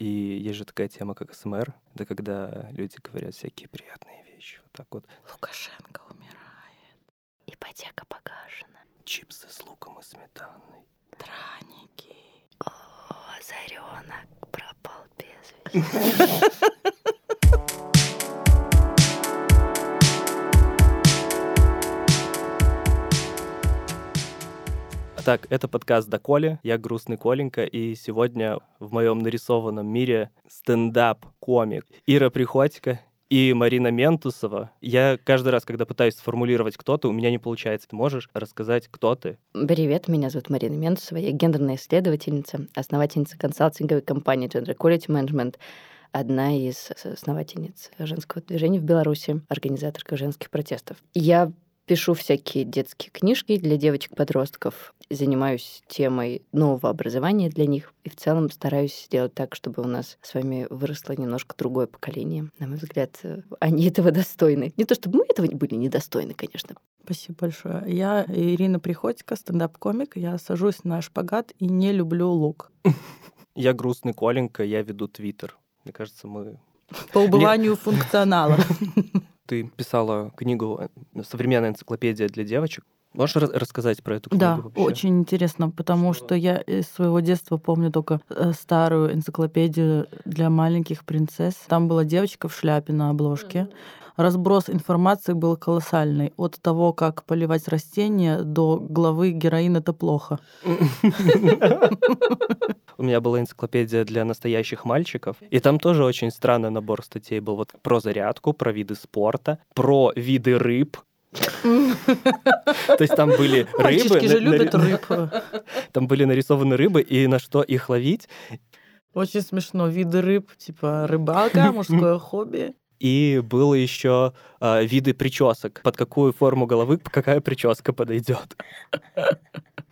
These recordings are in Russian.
И есть же такая тема, как СМР. Это когда люди говорят всякие приятные вещи. Вот так вот. Лукашенко умирает. Ипотека погашена. Чипсы с луком и сметаной. Драники. О, Заренок пропал без вести. Так, это подкаст «Доколе». Я грустный Коленька, и сегодня в моем нарисованном мире стендап-комик Ира Приходько и Марина Ментусова. Я каждый раз, когда пытаюсь сформулировать кто-то, у меня не получается. Ты можешь рассказать, кто ты? Привет, меня зовут Марина Ментусова, я гендерная исследовательница, основательница консалтинговой компании Gender Quality Management, одна из основательниц женского движения в Беларуси, организаторка женских протестов. Я пишу всякие детские книжки для девочек-подростков, занимаюсь темой нового образования для них и в целом стараюсь сделать так, чтобы у нас с вами выросло немножко другое поколение. На мой взгляд, они этого достойны. Не то, чтобы мы этого были недостойны, конечно. Спасибо большое. Я Ирина Приходько, стендап-комик. Я сажусь на шпагат и не люблю лук. Я грустный Коленька, я веду Твиттер. Мне кажется, мы... По убыванию функционала. Ты писала книгу «Современная энциклопедия для девочек». Можешь рассказать про эту книгу? Да, вообще? очень интересно, потому что я из своего детства помню только э, старую энциклопедию для маленьких принцесс. Там была девочка в шляпе на обложке. Разброс информации был колоссальный. От того, как поливать растения, до главы героин это плохо. У меня была энциклопедия для настоящих мальчиков, и там тоже очень странный набор статей был. Вот про зарядку, про виды спорта, про виды рыб, то есть там были рыбы. Мальчишки же любят рыб. Там были нарисованы рыбы и на что их ловить. Очень смешно. Виды рыб, типа рыбалка, мужское хобби. И было еще э, виды причесок. Под какую форму головы какая прическа подойдет.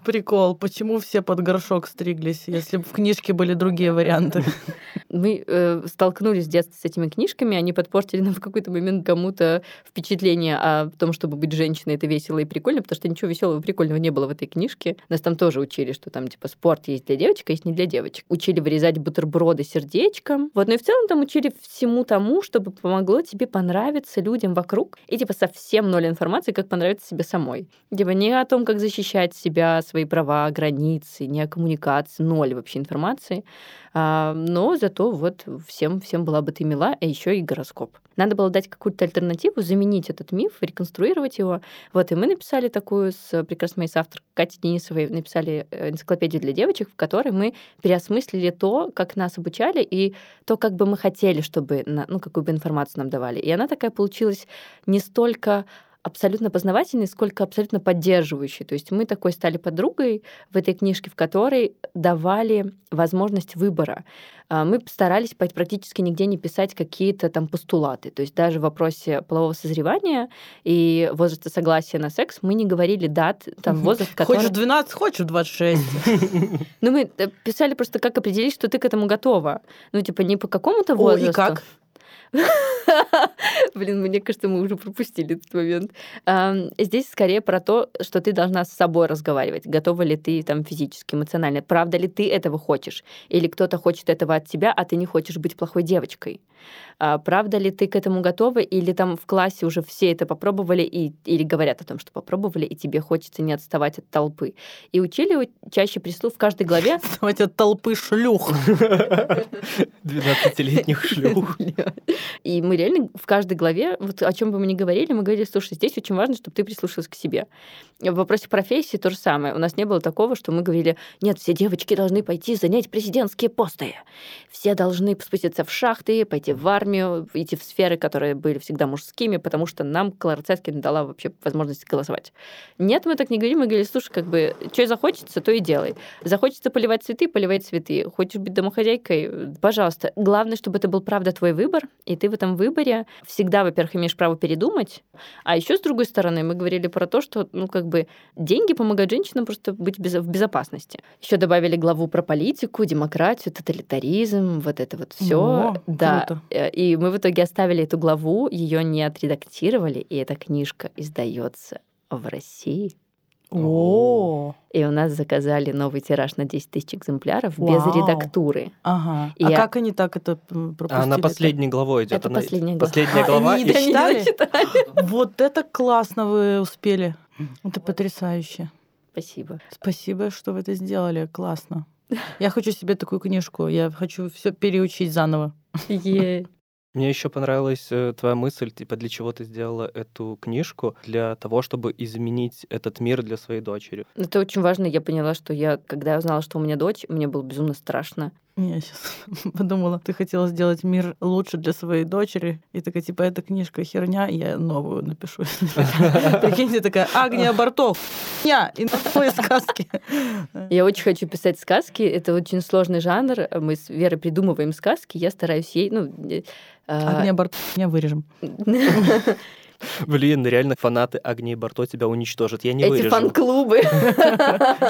Прикол, почему все под горшок стриглись, если бы в книжке были другие варианты? Мы э, столкнулись с детства с этими книжками, они подпортили нам в какой-то момент кому-то впечатление о том, чтобы быть женщиной, это весело и прикольно, потому что ничего веселого и прикольного не было в этой книжке. Нас там тоже учили, что там типа спорт есть для девочек, а есть не для девочек. Учили вырезать бутерброды сердечком. Вот, но и в целом там учили всему тому, чтобы помогло тебе понравиться людям вокруг. И типа совсем ноль информации, как понравиться себе самой. Типа не о том, как защищать себя, свои права, границы, не о коммуникации, ноль вообще информации. А, но зато вот всем, всем была бы ты мила, а еще и гороскоп. Надо было дать какую-то альтернативу, заменить этот миф, реконструировать его. Вот, и мы написали такую с прекрасной моей соавторкой Катей Денисовой, написали э, энциклопедию для девочек, в которой мы переосмыслили то, как нас обучали, и то, как бы мы хотели, чтобы, ну, какую бы информацию нам давали. И она такая получилась не столько абсолютно познавательный, сколько абсолютно поддерживающий. То есть мы такой стали подругой в этой книжке, в которой давали возможность выбора. А, мы старались практически нигде не писать какие-то там постулаты. То есть даже в вопросе полового созревания и возраста согласия на секс мы не говорили дат, там возраст, который... Хочешь 12, хочешь 26. Ну, мы э, писали просто, как определить, что ты к этому готова. Ну, типа, не по какому-то возрасту. О, и как? Блин, мне кажется, мы уже пропустили этот момент. Здесь скорее про то, что ты должна с собой разговаривать. Готова ли ты там физически, эмоционально? Правда ли ты этого хочешь? Или кто-то хочет этого от тебя, а ты не хочешь быть плохой девочкой? А, правда ли ты к этому готова? Или там в классе уже все это попробовали и, или говорят о том, что попробовали, и тебе хочется не отставать от толпы? И учили чаще прислуг в каждой главе... Отставать от толпы шлюх. 12-летних шлюх. И мы реально в каждой главе, вот о чем бы мы ни говорили, мы говорили, слушай, здесь очень важно, чтобы ты прислушалась к себе. В вопросе профессии то же самое. У нас не было такого, что мы говорили, нет, все девочки должны пойти занять президентские посты. Все должны спуститься в шахты, пойти в армию, идти в сферы, которые были всегда мужскими, потому что нам Клара Цеткин дала вообще возможность голосовать. Нет, мы так не говорим, мы говорили, слушай, как бы, что захочется, то и делай. Захочется поливать цветы, поливай цветы. Хочешь быть домохозяйкой, пожалуйста. Главное, чтобы это был правда твой выбор, и ты в этом выборе всегда, во-первых, имеешь право передумать, а еще с другой стороны мы говорили про то, что, ну, как бы, деньги помогают женщинам просто быть в безопасности. Еще добавили главу про политику, демократию, тоталитаризм, вот это вот все. Да. Круто. Э, и мы в итоге оставили эту главу, ее не отредактировали, и эта книжка издается в России. О, И у нас заказали новый тираж на 10 тысяч экземпляров без Вау. редактуры. ага. И а я- как они так это А пропустили? она последней главой идет. Это она... последняя глава. Последняя А, глава. они и- не дочитали? дочитали. Вот это классно вы успели. Это потрясающе. Спасибо. Спасибо, что вы это сделали. Классно. Я хочу себе такую книжку. Я хочу все переучить заново. Е. Мне еще понравилась э, твоя мысль, типа, для чего ты сделала эту книжку? Для того, чтобы изменить этот мир для своей дочери. Это очень важно. Я поняла, что я, когда я узнала, что у меня дочь, мне было безумно страшно. Я сейчас подумала, ты хотела сделать мир лучше для своей дочери. И такая, типа, эта книжка херня, я новую напишу. Прикиньте, такая, Агния Бартов, я и новые сказки. Я очень хочу писать сказки. Это очень сложный жанр. Мы с Верой придумываем сказки. Я стараюсь ей... Ну, э, Агния Бартов, не вырежем. Блин, реально фанаты Агнии Барто тебя уничтожат. Я не Эти вырежу. фан-клубы.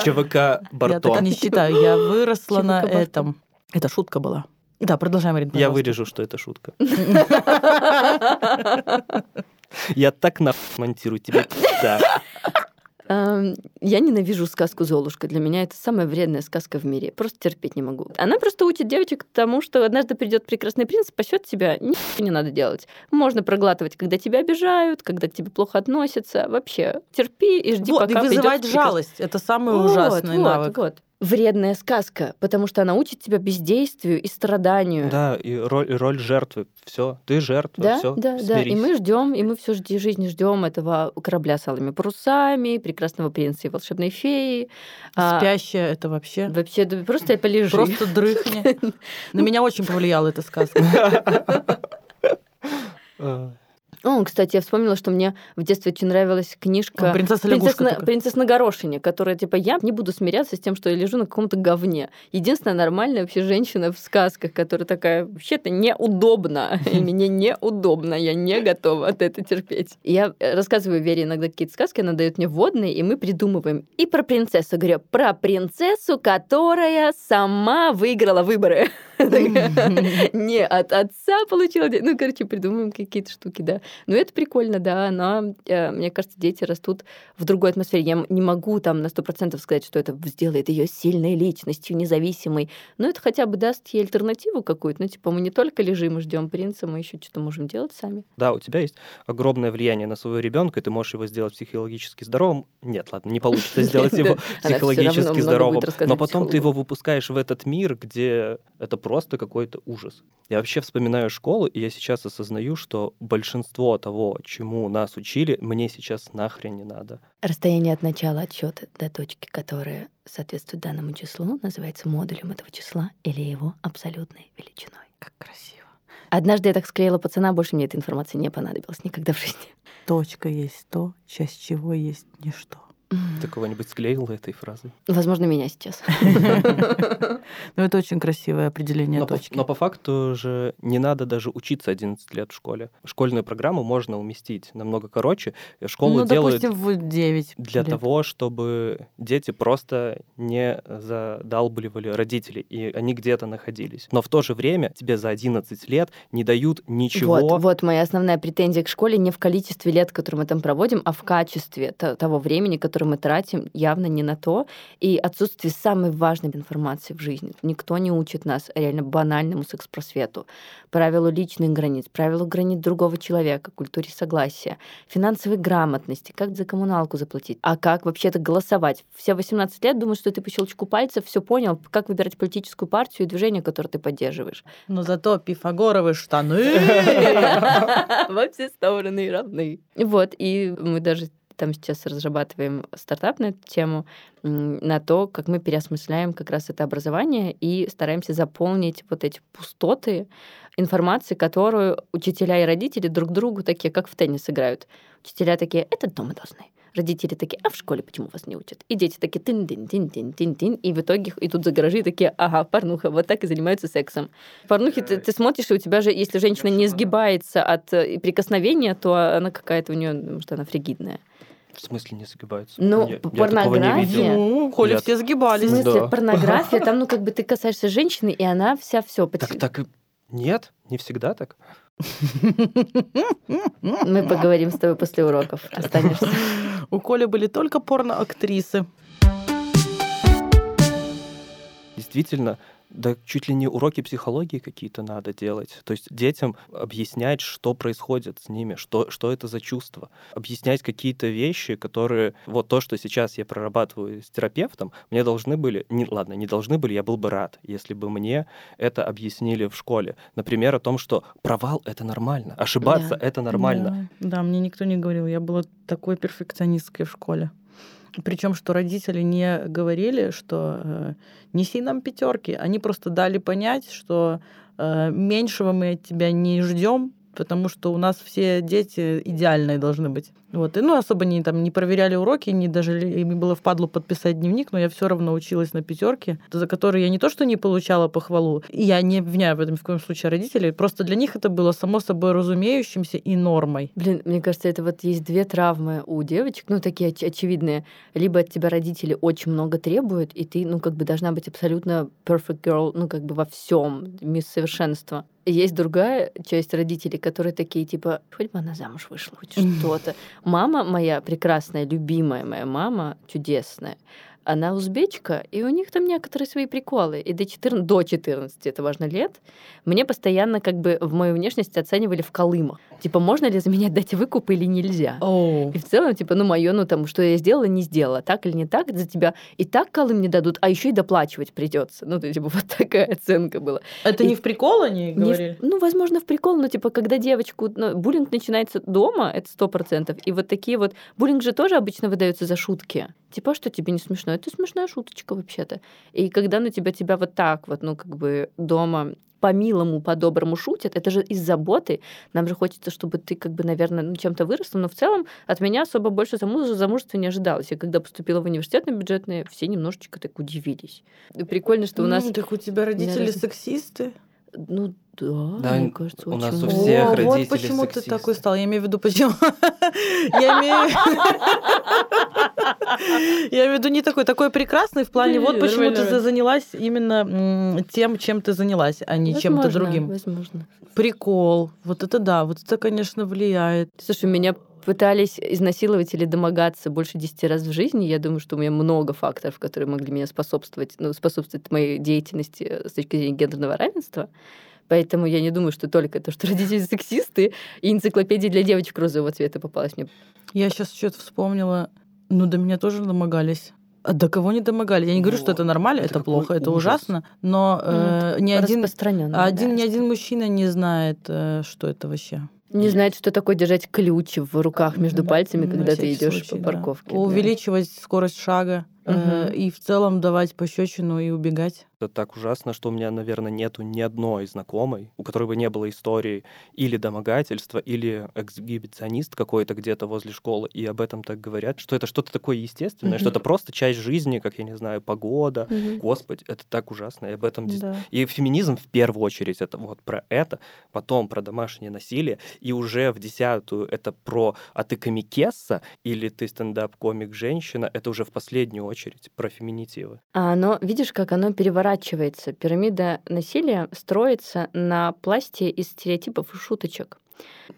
ЧВК Я Барто. так не считаю. Я выросла на этом. Это шутка была. Да, продолжаем, Марина, Я вырежу, что это шутка. Я так на монтирую тебя. Да. Эм, Я ненавижу сказку Золушка. Для меня это самая вредная сказка в мире. Просто терпеть не могу. Она просто учит девочек тому, что однажды придет прекрасный принц, спасет тебя. Ничего не надо делать. Можно проглатывать, когда тебя обижают, когда к тебе плохо относятся. Вообще, терпи и жди, Вот, пока придёт вызывать жалость. Это самый Вот, ужасный вот, навык. Вот. Вредная сказка, потому что она учит тебя бездействию и страданию. Да, и роль, роль жертвы. Все, ты жертва, Да, все. да, да. И мы ждем, и мы всю жди- жизнь ждем этого корабля с алыми парусами, прекрасного принца и волшебной феи. А, Спящая это вообще... Вообще, да просто полежи. Просто дрыхни. На меня очень повлияла эта сказка. О, кстати, я вспомнила, что мне в детстве очень нравилась книжка О, принцесса «Принцесса лягушка на. «Принцесса на горошине», которая, типа, я не буду смиряться с тем, что я лежу на каком-то говне. Единственная нормальная вообще женщина в сказках, которая такая, вообще-то неудобно, и мне неудобно, я не готова от этого терпеть. Я рассказываю Вере иногда какие-то сказки, она дает мне вводные, и мы придумываем. И про принцессу, говорю, про принцессу, которая сама выиграла выборы. Не от отца получила, ну, короче, придумываем какие-то штуки, да. Но это прикольно, да, но э, мне кажется, дети растут в другой атмосфере. Я не могу там на сто процентов сказать, что это сделает ее сильной личностью, независимой, но это хотя бы даст ей альтернативу какую-то. Ну, типа, мы не только лежим и ждем принца, мы еще что-то можем делать сами. Да, у тебя есть огромное влияние на своего ребенка, и ты можешь его сделать психологически здоровым. Нет, ладно, не получится сделать его психологически здоровым. Но потом ты его выпускаешь в этот мир, где это просто какой-то ужас. Я вообще вспоминаю школу, и я сейчас осознаю, что большинство того, чему нас учили, мне сейчас нахрен не надо. Расстояние от начала отсчета до точки, которая соответствует данному числу, называется модулем этого числа или его абсолютной величиной. Как красиво. Однажды я так склеила пацана, больше мне этой информации не понадобилось никогда в жизни. Точка есть то, часть чего есть ничто. Ты кого-нибудь склеил этой фразой? Возможно, меня сейчас. Ну, это очень красивое определение Но по, точки. но по факту же не надо даже учиться 11 лет в школе. Школьную программу можно уместить намного короче. Школу ну, делают допустим, в 9 для того, чтобы дети просто не задалбливали родителей, и они где-то находились. Но в то же время тебе за 11 лет не дают ничего. Вот, вот моя основная претензия к школе не в количестве лет, которые мы там проводим, а в качестве то- того времени, которое мы тратим, явно не на то, и отсутствие самой важной информации в жизни. Никто не учит нас реально банальному секс-просвету, правилу личных границ, правилу границ другого человека, культуре согласия, финансовой грамотности, как за коммуналку заплатить, а как вообще-то голосовать. Все 18 лет думают, что ты по щелчку пальцев все понял, как выбирать политическую партию и движение, которое ты поддерживаешь. Но зато пифагоровы штаны. Во все стороны равны. Вот, и мы даже там сейчас разрабатываем стартап на эту тему, на то, как мы переосмысляем как раз это образование и стараемся заполнить вот эти пустоты информации, которую учителя и родители друг другу такие, как в теннис играют. Учителя такие, это дома должны. Родители такие, а в школе почему вас не учат? И дети такие, тын тын тын тын тын тын и в итоге идут за гаражи и такие, ага, порнуха, вот так и занимаются сексом. В порнухе ты, ты смотришь, и у тебя же, если женщина не сгибается от э, прикосновения, то она какая-то у нее, может, она фригидная. В смысле не загибаются? Ну, Я- я порнография. видел. Ну, Коли Нет. все В сгибались. смысле, Да. порнография, там, ну, как бы ты касаешься женщины, и она вся все Так, так и нет, не всегда так. Мы поговорим с тобой после уроков. Останешься. У Коли были только порно-актрисы. Действительно, да чуть ли не уроки психологии какие-то надо делать. То есть детям объяснять, что происходит с ними, что, что это за чувство. Объяснять какие-то вещи, которые... Вот то, что сейчас я прорабатываю с терапевтом, мне должны были... Не, ладно, не должны были, я был бы рад, если бы мне это объяснили в школе. Например, о том, что провал — это нормально, ошибаться Да. — это нормально. Да, да, мне никто не говорил. Я была такой перфекционисткой в школе. Причем, что родители не говорили, что э, неси нам пятерки. Они просто дали понять, что э, меньшего мы от тебя не ждем, потому что у нас все дети идеальные должны быть. Вот. И, ну, особо не, там, не проверяли уроки, не даже им было впадло подписать дневник, но я все равно училась на пятерке, за которые я не то, что не получала похвалу, и я не обвиняю в этом в коем случае родителей, просто для них это было само собой разумеющимся и нормой. Блин, мне кажется, это вот есть две травмы у девочек, ну, такие оч- очевидные. Либо от тебя родители очень много требуют, и ты, ну, как бы должна быть абсолютно perfect girl, ну, как бы во всем, мисс совершенства. Есть другая часть родителей, которые такие, типа, хоть бы она замуж вышла, хоть что-то. Мама моя прекрасная, любимая моя мама, чудесная, она узбечка, и у них там некоторые свои приколы. И до 14, до 14, это важно, лет, мне постоянно как бы в мою внешность оценивали в Колымах. Типа, можно ли за меня дать выкуп или нельзя? О, И в целом, типа, ну, мое, ну, там, что я сделала, не сделала, так или не так, за тебя и так колым не дадут, а еще и доплачивать придется. Ну, то есть, типа, вот такая оценка была. это И- не в прикол они Не в- говорили? ну, возможно, в прикол, но, типа, когда девочку... ну, буллинг начинается дома, это сто процентов. И вот такие вот... Буллинг же тоже обычно выдается за шутки. Типа, «А что тебе не смешно? Это смешная шуточка вообще-то. И когда на тебя тебя вот так вот, ну, как бы дома по-милому, по-доброму шутят, это же из заботы. Нам же хочется, чтобы ты, как бы, наверное, ну, чем-то выросла, но в целом от меня особо больше замуж- замужества не ожидалось. Я когда поступила в университет на бюджетные, все немножечко так удивились. И Прикольно, что у нас... М, Так у тебя родители раз- сексисты? Ну, да, Да, мне кажется, у очень нас у много. всех О, вот почему ты сексисты. такой стал. Я имею в виду, почему. Я имею Я имею в виду не такой, такой прекрасный в плане, Не, вот почему ты занялась именно тем, чем ты занялась, а не чем-то другим. Возможно. Прикол. Вот это да, вот это, конечно, влияет. Слушай, меня пытались изнасиловать или домогаться больше 10 раз в жизни. Я думаю, что у меня много факторов, которые могли меня способствовать, ну, способствовать моей деятельности э, с точки зрения гендерного равенства. Поэтому я не думаю, что только то, что родители сексисты, и энциклопедия для девочек розового цвета попалась мне. Я сейчас что-то вспомнила. Ну, до меня тоже домогались. А до кого не домогали? Я не говорю, что это нормально, Это это плохо, это ужас. ужасно, но э, ни один, один, да. ни один мужчина не знает, э, что это вообще. Не знает, что такое держать ключ в руках между пальцами, когда ты идешь по парковке. Увеличивать скорость шага э, и в целом давать пощечину и убегать. Это так ужасно, что у меня, наверное, нету ни одной знакомой, у которой бы не было истории или домогательства, или эксгибиционист какой-то где-то возле школы, и об этом так говорят, что это что-то такое естественное, что это просто часть жизни, как, я не знаю, погода. Мгм. Господи, это так ужасно, и об этом... Да. И феминизм в первую очередь это вот про это, потом про домашнее насилие, и уже в десятую это про «а ты комикесса» или «ты стендап-комик женщина», это уже в последнюю очередь про феминитивы. А оно, видишь, как оно переворачивается. Пирамида насилия строится на пласте из стереотипов и шуточек.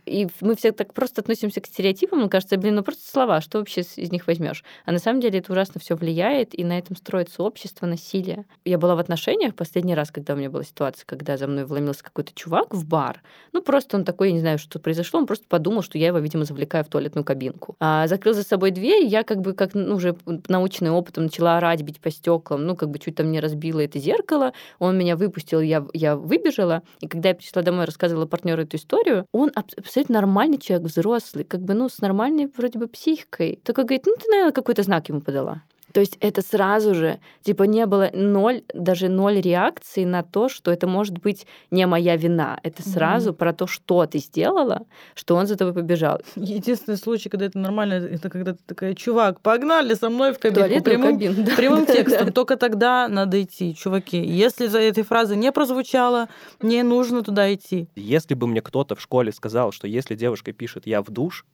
И мы все так просто относимся к стереотипам, и кажется, блин, ну просто слова, что вообще из них возьмешь? А на самом деле это ужасно все влияет, и на этом строится общество насилия. Я была в отношениях последний раз, когда у меня была ситуация, когда за мной вломился какой-то чувак в бар. Ну, просто он такой, я не знаю, что произошло, он просто подумал, что я его, видимо, завлекаю в туалетную кабинку. А закрыл за собой дверь, я как бы, как ну, уже наученный опытом, начала орать, бить по стеклам, ну, как бы чуть там не разбила это зеркало, он меня выпустил, я, я выбежала, и когда я пришла домой рассказывала партнеру эту историю, он аб- абсолютно нормальный человек, взрослый, как бы, ну, с нормальной вроде бы психикой. Такой говорит, ну, ты, наверное, какой-то знак ему подала. То есть это сразу же, типа, не было ноль, даже ноль реакции на то, что это может быть не моя вина. Это сразу про то, что ты сделала, что он за тобой побежал. Единственный случай, когда это нормально, это когда ты такая, чувак, погнали со мной в кабинку. Туалетную Прямым, кабину, да. прямым текстом. Только тогда надо идти, чуваки. Если за этой фразой не прозвучало, не нужно туда идти. Если бы мне кто-то в школе сказал, что если девушка пишет «я в душ»,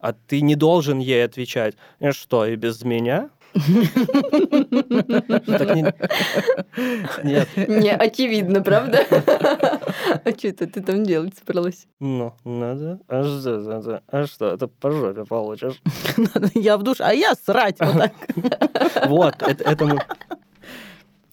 а ты не должен ей отвечать «Э, «что, и без меня?» Нет. Не очевидно, правда? А что это ты там делать собралась? Ну, надо. А что, надо? А что, это по жопе получишь. Я в душ, а я срать вот так. Вот, это мы...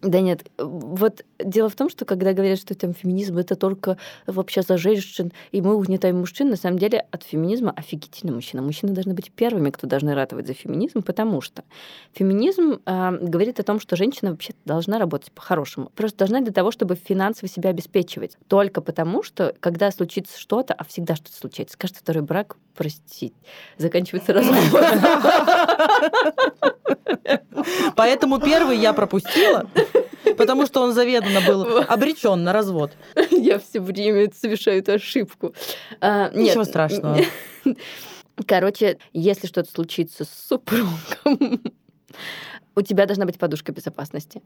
Да нет, вот дело в том, что когда говорят, что там феминизм это только вообще за женщин, и мы угнетаем мужчин, на самом деле от феминизма офигительно мужчина. Мужчины должны быть первыми, кто должны ратовать за феминизм, потому что феминизм э, говорит о том, что женщина вообще должна работать по-хорошему. Просто должна для того, чтобы финансово себя обеспечивать. Только потому, что когда случится что-то, а всегда что-то случается, каждый второй брак, простить, заканчивается разводом. Поэтому первый я пропустила, потому что он заведомо был обречен на развод. Я все время совершаю эту ошибку. А, Ничего страшного. Короче, если что-то случится с супругом, у тебя должна быть подушка безопасности.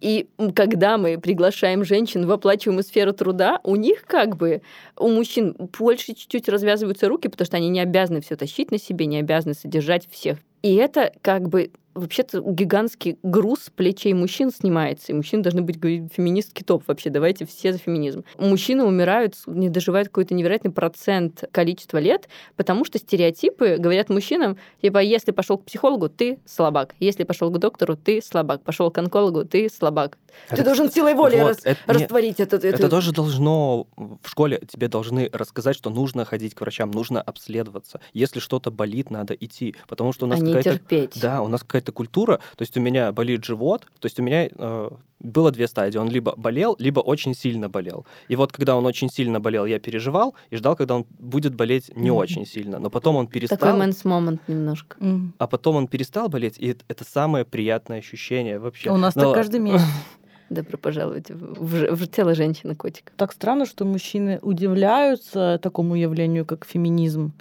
И когда мы приглашаем женщин в оплачиваемую сферу труда, у них как бы, у мужчин больше чуть-чуть развязываются руки, потому что они не обязаны все тащить на себе, не обязаны содержать всех. И это как бы вообще-то гигантский груз плечей мужчин снимается, и мужчины должны быть говорить, феминистский топ вообще, давайте все за феминизм. Мужчины умирают, не доживают какой-то невероятный процент количества лет, потому что стереотипы говорят мужчинам, типа, если пошел к психологу, ты слабак, если пошел к доктору, ты слабак, пошел к онкологу, ты слабак. Это, ты должен силой воли вот, рас, это, растворить это, это. Это тоже должно, в школе тебе должны рассказать, что нужно ходить к врачам, нужно обследоваться. Если что-то болит, надо идти, потому что у нас а какая-то... терпеть. Да, у нас какая-то какая-то культура, то есть у меня болит живот, то есть у меня э, было две стадии. Он либо болел, либо очень сильно болел. И вот когда он очень сильно болел, я переживал и ждал, когда он будет болеть не mm-hmm. очень сильно. Но потом он перестал... Такой мэнс момент немножко. Mm-hmm. А потом он перестал болеть, и это самое приятное ощущение вообще. У нас Но... так каждый месяц. Добро пожаловать в, в, в тело женщины-котика. Так странно, что мужчины удивляются такому явлению, как феминизм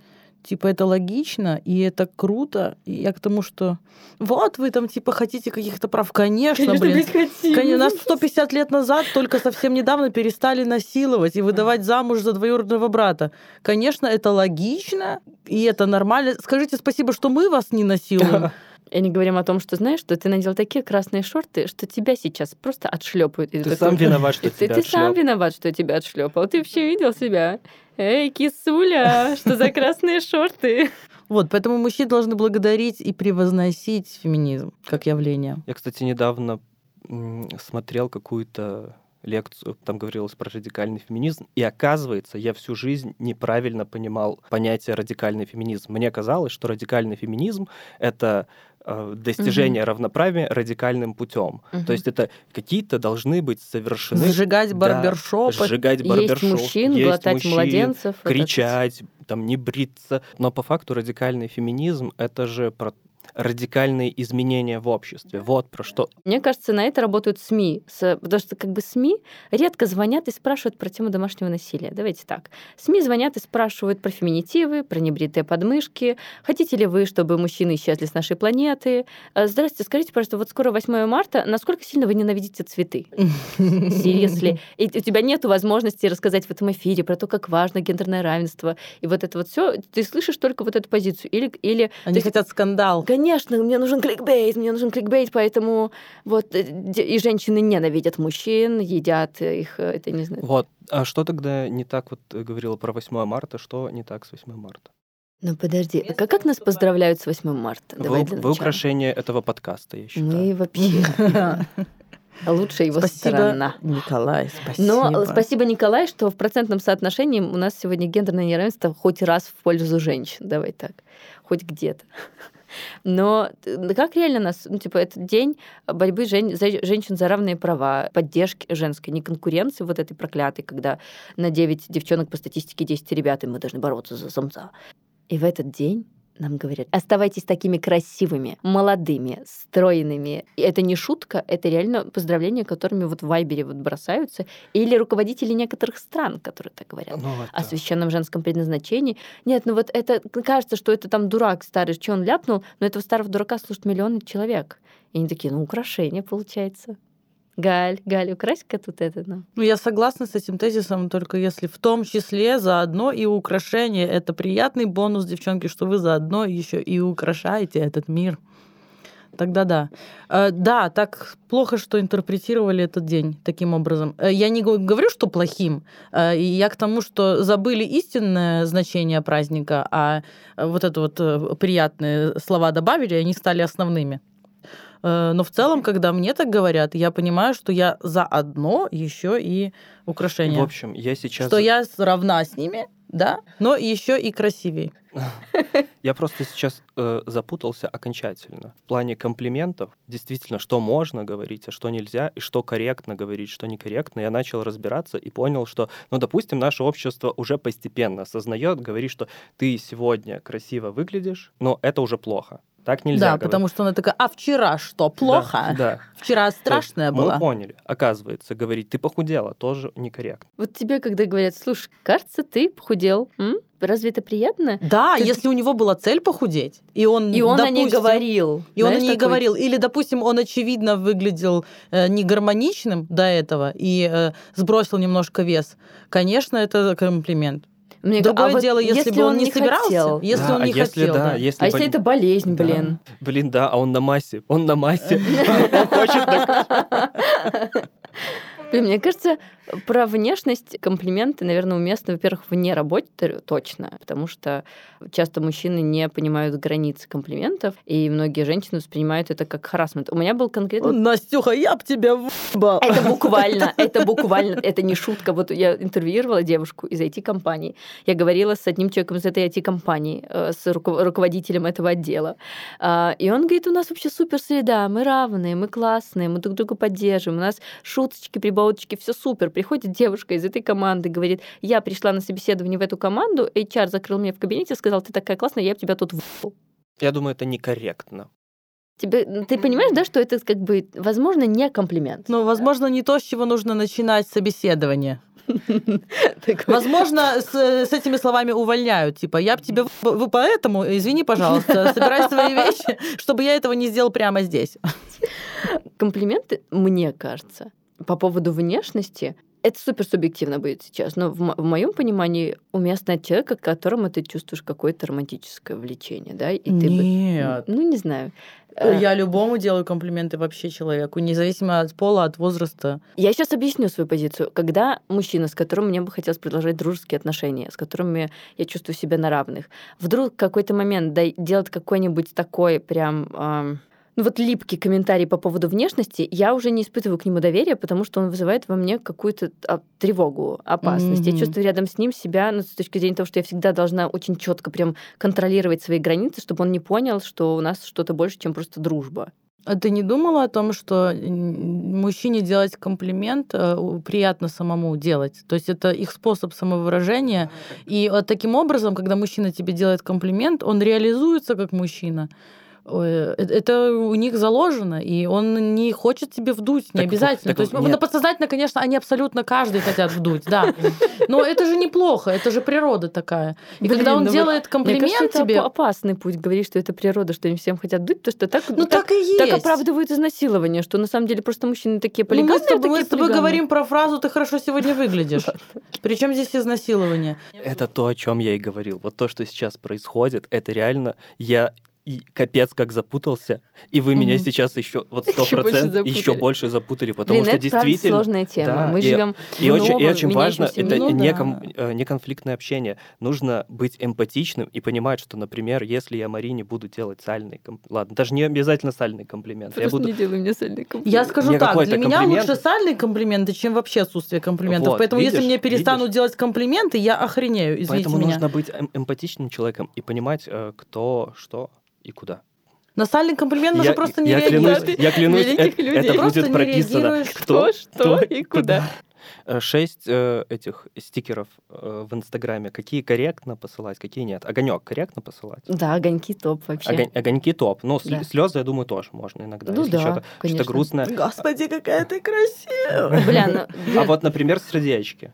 типа, это логично, и это круто. И я к тому, что вот вы там, типа, хотите каких-то прав. Конечно, Конечно блин. Конечно, нас 150 лет назад только совсем недавно перестали насиловать и выдавать замуж за двоюродного брата. Конечно, это логично, и это нормально. Скажите спасибо, что мы вас не насилуем. И не говорим о том, что знаешь, что ты надел такие красные шорты, что тебя сейчас просто отшлепают. Ты, ты такой, сам виноват, что тебя Ты сам виноват, что тебя отшлепал. Ты вообще видел себя? Эй, кисуля, что за красные шорты? Вот, поэтому мужчины должны благодарить и превозносить феминизм как явление. Я, кстати, недавно смотрел какую-то лекцию, там говорилось про радикальный феминизм, и оказывается, я всю жизнь неправильно понимал понятие радикальный феминизм. Мне казалось, что радикальный феминизм — это э, достижение угу. равноправия радикальным путем. Угу. То есть это какие-то должны быть совершены... Сжигать барбершопы. Да, сжигать барбершоп. Есть мужчин, есть глотать мужчин, младенцев. Кричать, вот там, не бриться. Но по факту радикальный феминизм — это же про радикальные изменения в обществе. Вот про что. Мне кажется, на это работают СМИ. Потому что как бы СМИ редко звонят и спрашивают про тему домашнего насилия. Давайте так. СМИ звонят и спрашивают про феминитивы, про небритые подмышки. Хотите ли вы, чтобы мужчины исчезли с нашей планеты? Э, здравствуйте, скажите, пожалуйста, вот скоро 8 марта, насколько сильно вы ненавидите цветы? Если И у тебя нет возможности рассказать в этом эфире про то, как важно гендерное равенство. И вот это вот все, ты слышишь только вот эту позицию. Или, или Они хотят скандал конечно, мне нужен кликбейт, мне нужен кликбейт, поэтому вот э, и женщины ненавидят мужчин, едят их, э, это не знаю. Вот, а что тогда не так, вот э, говорила про 8 марта, что не так с 8 марта? Ну подожди, как, как нас поздравляют с 8 марта? Давай вы, вы украшение этого подкаста, я считаю. Мы вообще... Лучше его спасибо, сторона. Николай, спасибо. Но спасибо, Николай, что в процентном соотношении у нас сегодня гендерное неравенство хоть раз в пользу женщин. Давай так. Хоть где-то. Но как реально нас, ну, типа, этот день борьбы жен, за, женщин за равные права, поддержки женской, не конкуренции вот этой проклятой, когда на 9 девчонок по статистике 10 ребят, и мы должны бороться за самца. И в этот день нам говорят, оставайтесь такими красивыми, молодыми, стройными. И это не шутка, это реально поздравления, которыми вот в Вайбере вот бросаются. Или руководители некоторых стран, которые так говорят. Ну, это... О священном женском предназначении. Нет, ну вот это кажется, что это там дурак старый, что он ляпнул, но этого старого дурака слушают миллионы человек. И они такие, ну, украшение получается. Галь, Галь, укрась-ка тут это. Ну. ну, я согласна с этим тезисом, только если в том числе заодно и украшение. Это приятный бонус, девчонки, что вы заодно еще и украшаете этот мир. Тогда да. Э, Да, так плохо, что интерпретировали этот день таким образом. Э, Я не го- говорю, что плохим. Э, Я к тому, что забыли истинное значение праздника, а э, вот это вот э, приятные слова добавили, и они стали основными. Э, Но в целом, когда мне так говорят, я понимаю, что я заодно еще и украшения. В общем, я сейчас... Что я равна с ними, да, но еще и красивее. Я просто сейчас э, запутался окончательно. В плане комплиментов, действительно, что можно говорить, а что нельзя, и что корректно говорить, что некорректно, я начал разбираться и понял, что, ну, допустим, наше общество уже постепенно осознает, говорит, что ты сегодня красиво выглядишь, но это уже плохо. Так нельзя да, говорить. потому что она такая, а вчера что, плохо? Да, да. Вчера страшная была. Мы поняли. Оказывается, говорить, ты похудела, тоже некорректно. Вот тебе, когда говорят, слушай, кажется, ты похудел. М? Разве это приятно? Да, Ты- если у него была цель похудеть, и он, И он о ней допустим, говорил. И он о Знаешь, ней такой, говорил. Или, допустим, он, очевидно, выглядел э, негармоничным до этого и э, сбросил немножко вес. Конечно, это комплимент. Мне Другое а вот дело, если, бы он не собирался, хотел. если Да, он а не если, хотел. да, да. если А если боль- это болезнь, Да. блин? Блин, да, а он на массе. Он на массе. Он хочет Блин, мне кажется, про внешность комплименты, наверное, уместны, во-первых, вне работы точно, потому что часто мужчины не понимают границы комплиментов, и многие женщины воспринимают это как харасмент. У меня был конкретно... Настюха, я б тебя въебал. Это буквально, это буквально, это не шутка. Вот я интервьюировала девушку из IT-компании. Я говорила с одним человеком из этой IT-компании, э, с руко- руководителем этого отдела. А, И он говорит, у нас вообще супер среда, мы равные, мы классные, мы друг друга поддерживаем, у нас шуточки, прибауточки, все супер. Приходит девушка из этой команды, говорит, я пришла на собеседование в эту команду, HR закрыл меня в кабинете, сказал, ты такая классная, я тебя тут в***л». Я думаю, это некорректно. Тебе, ты понимаешь, да, что это как бы, возможно, не комплимент. Ну, возможно, не то, с чего нужно начинать собеседование. Возможно, с, с этими словами увольняют. Типа, я б тебя... Вы поэтому, извини, пожалуйста, собирай свои вещи, чтобы я этого не сделал прямо здесь. комплименты, мне кажется, по поводу внешности, это супер субъективно будет сейчас, но в, в моем понимании уместно от человека, к которому ты чувствуешь какое-то романтическое влечение, да? И ты бы- Нет. ну, не знаю. Э, Я любому делаю комплименты вообще человеку, независимо от пола, от возраста. Я сейчас объясню свою позицию. Когда мужчина, с которым мне бы хотелось продолжать дружеские отношения, с которыми я чувствую себя на равных, вдруг в какой-то момент да, делает какой-нибудь такой прям... ам, ну вот липкий комментарий по поводу внешности, я уже не испытываю к нему доверия, потому что он вызывает во мне какую-то а, тревогу, опасность. Я Мгм. чувствую рядом с ним себя, ну, с точки зрения того, что я всегда должна очень четко прям контролировать свои границы, чтобы он не понял, что у нас что-то больше, чем просто дружба. А ты не думала о том, что мужчине делать комплимент э, приятно самому делать? То есть это их способ самовыражения. И вот таким образом, когда мужчина тебе делает комплимент, он реализуется как мужчина. Э, Это у них заложено, и он не хочет тебе вдуть, не Так обязательно. так То есть ну, нет. подсознательно, конечно, они абсолютно каждый хотят вдуть, да. Но это же неплохо, это же природа такая. И Блин, когда он ну делает комплимент кажется, это тебе, опа- опасный путь говорить, что это природа, что они всем хотят дуть, потому что так, ну так и есть. так оправдывают изнасилование, что на самом деле просто мужчины такие Ну, мы полигамные, с тобой, мы с тобой говорим про фразу «ты хорошо сегодня выглядишь». Причем здесь изнасилование? Это то, о чем я и говорил. Вот то, что сейчас происходит, это реально я и капец как запутался, и вы меня сейчас еще вот сто процентов еще больше запутали, потому Блин, что это действительно сложная тема. да, Мы и- живем и в очень, и очень важно, это. Ну не, да. ком- не конфликтное общение. Нужно быть эмпатичным и понимать, что, например, если я Марине буду делать сальный комплимент, ладно, даже не обязательно сальный комплимент, я буду не делай мне сальный комплимент. Я скажу Мне так, для меня комплимент- лучше сальные комплименты, чем вообще отсутствие комплиментов. Вот, Поэтому если мне перестанут видишь? делать комплименты, я охренею, извините Поэтому меня. нужно быть эм- эмпатичным человеком и понимать, э, кто, что и куда. На сальный комплимент можно я, просто не я реагировать. клянусь, я клянусь, это, людей. это Просто будет прописано. Кто, что и куда. Э, Шесть э, этих стикеров э, в Инстаграме. Какие корректно посылать, какие нет. Огонек корректно посылать. Да, огоньки топ вообще. Огонь- огоньки топ. Ну, Да. слезы, я думаю, тоже можно иногда. Ну если да, что-то, конечно. что-то грустное. Господи, какая ты красивая. Бля, ну, А вот, например, сердечки.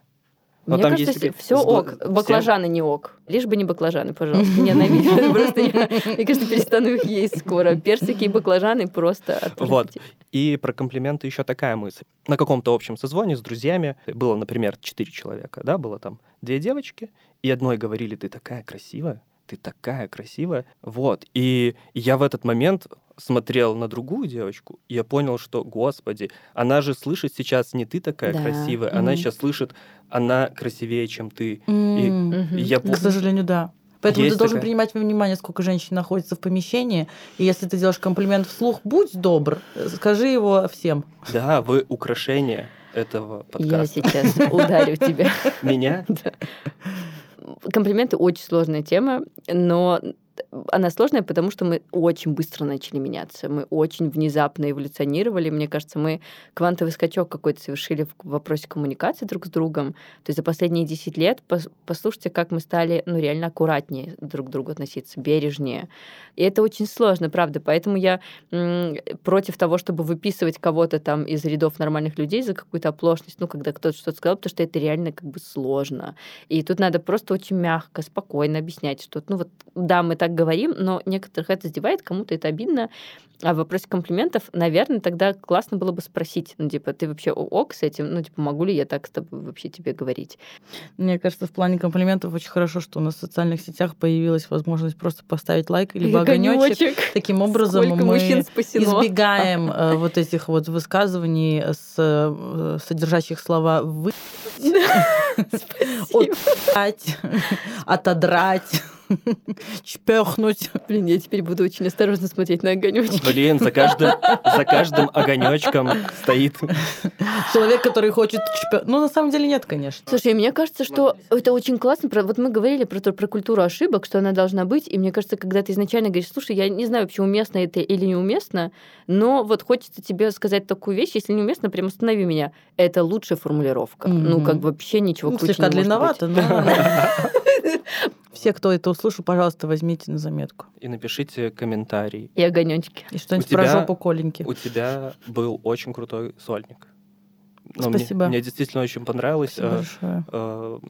Но Мне там кажется, есть все ок. Баклажаны не ок. Лишь бы не баклажаны, пожалуйста. Ненавижу. Просто я, мне кажется, перестану их есть скоро. Персики и баклажаны просто Вот. И про комплименты еще такая мысль. На каком-то общем созвоне с друзьями было, например, четыре человека, да, было там две девочки, и одной говорили, ты такая красивая, ты такая красивая. Вот. И я в этот момент смотрел на другую девочку, и я понял, что, господи, она же слышит сейчас не ты такая Да. красивая, Мгм. она сейчас слышит, она красивее, чем ты. М. Мгм. И я К сожалению, да. Поэтому Есть ты должен такая- принимать во внимание, сколько женщин находится в помещении. И если ты делаешь комплимент вслух, будь добр, скажи его всем. да, вы украшение этого Я подкаста. сейчас ударю тебя. Меня? Да. Комплименты очень сложная тема, но она сложная, потому что мы очень быстро начали меняться. Мы очень внезапно эволюционировали. Мне кажется, мы квантовый скачок какой-то совершили в вопросе коммуникации друг с другом. То есть за последние 10 лет пос- послушайте, как мы стали ну, реально аккуратнее друг к другу относиться, бережнее. И это очень сложно, правда. Поэтому я против того, чтобы выписывать кого-то там из рядов нормальных людей за какую-то оплошность, ну, когда кто-то что-то сказал, потому что это реально как бы сложно. И тут надо просто очень мягко, спокойно объяснять, что, ну вот, да, мы так говорим, но некоторых это задевает, кому-то это обидно. А в вопросе комплиментов, наверное, тогда классно было бы спросить, ну, типа, ты вообще ок с этим? Ну, типа, могу ли я так с тобой вообще тебе говорить? Мне кажется, в плане комплиментов очень хорошо, что у нас в социальных сетях появилась возможность просто поставить лайк или огонечек. Таким образом Сколько мы избегаем э, вот этих вот высказываний, с, э, содержащих слова «вы», «отодрать», «чпехнуть». Блин, я теперь буду очень осторожно смотреть на огонечки. Блин, за каждым, за каждым огонечком стоит. Человек, который хочет чпе- Ну, на самом деле нет, конечно. Слушай, мне кажется, что это очень классно. Вот мы говорили про, про культуру ошибок, что она должна быть. И мне кажется, когда ты изначально говоришь, слушай, я не знаю вообще, уместно это или неуместно, но вот хочется тебе сказать такую вещь, если неуместно, прям останови меня. Это лучшая формулировка. Ну, Мгм. как бы вообще ничего Ну, круче слегка не может длинновато, но... Все, кто это услышал, пожалуйста, возьмите на заметку. И напишите комментарий. И огонечки. И что-нибудь про жопу Коленьки. У тебя был очень крутой сольник. Но мне- Спасибо. Мне, действительно очень понравилось. Спасибо э, большое.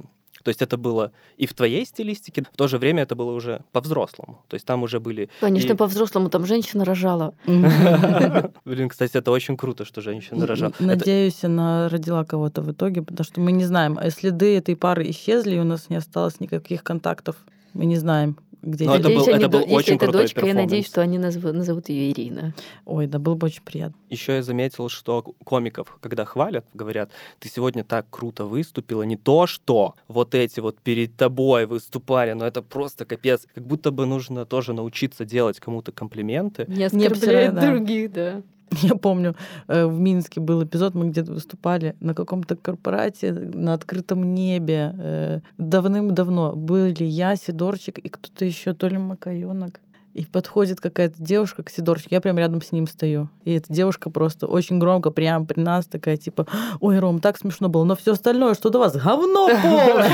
То есть это было и в твоей стилистике, в то же время это было уже по-взрослому. То есть там уже были... Конечно, И- по-взрослому там женщина рожала. Блин, кстати, это очень круто, что женщина рожала. Надеюсь, она родила кого-то в итоге, потому что мы не знаем, а следы этой пары исчезли, и у нас не осталось никаких контактов. Мы не знаем, где Но это был- это был если очень это крутой дочка, я надеюсь, что они назову- назовут ее Ирина. Ой, да было бы очень приятно. Еще я заметил, что комиков, когда хвалят, говорят, ты сегодня так круто выступила, не то что вот эти вот перед тобой выступали, но это просто капец. Как будто бы нужно тоже научиться делать кому-то комплименты. Не Не обсирая, оскорбляет да. других, да. Я помню, э, в Минске был эпизод, мы где-то выступали на каком-то корпорате на открытом небе. э, Давным-давно были я, Сидорчик и кто-то еще, то ли Макаёнок. И подходит какая-то девушка к Сидорчику, я прям рядом с ним стою. И эта девушка просто очень громко прямо при нас такая, типа, ой, Ром, так смешно было, но все остальное, что до вас, говно полное.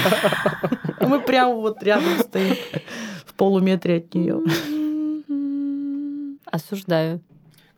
Мы прямо вот рядом стоим в полуметре от нее. Осуждаю.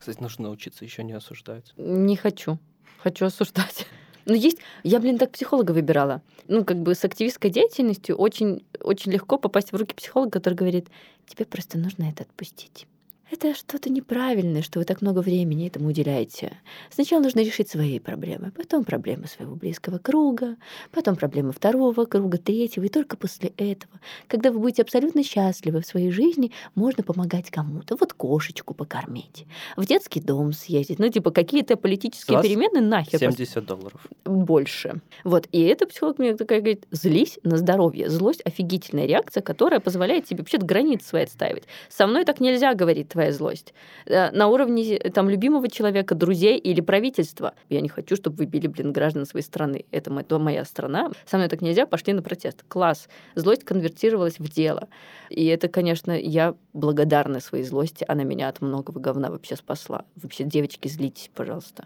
Кстати, нужно научиться еще не осуждать. Не хочу. Хочу осуждать. Но есть... Я, блин, так психолога выбирала. Ну, как бы с активистской деятельностью очень, очень легко попасть в руки психолога, который говорит, тебе просто нужно это отпустить. Это что-то неправильное, что вы так много времени этому уделяете. Сначала нужно решить свои проблемы, потом проблемы своего близкого круга, потом проблемы второго круга, третьего, и только после этого, когда вы будете абсолютно счастливы в своей жизни, можно помогать кому-то. Вот кошечку покормить, в детский дом съездить. Ну, типа, какие-то политические перемены нахер просто 70 долларов. больше. Вот. И эта психолог мне такая говорит, злись на здоровье. Злость — офигительная реакция, которая позволяет тебе вообще границы свои отставить. Со мной так нельзя, говорит твоя злость. Э, На уровне там, любимого человека, друзей или правительства. Я не хочу, чтобы вы били, блин, граждан своей страны. Это мо- это моя страна. Со мной так нельзя, пошли на протест. Класс. Злость конвертировалась в дело. И это, конечно, я благодарна своей злости. Она меня от многого говна вообще спасла. Вообще, девочки, злитесь, пожалуйста.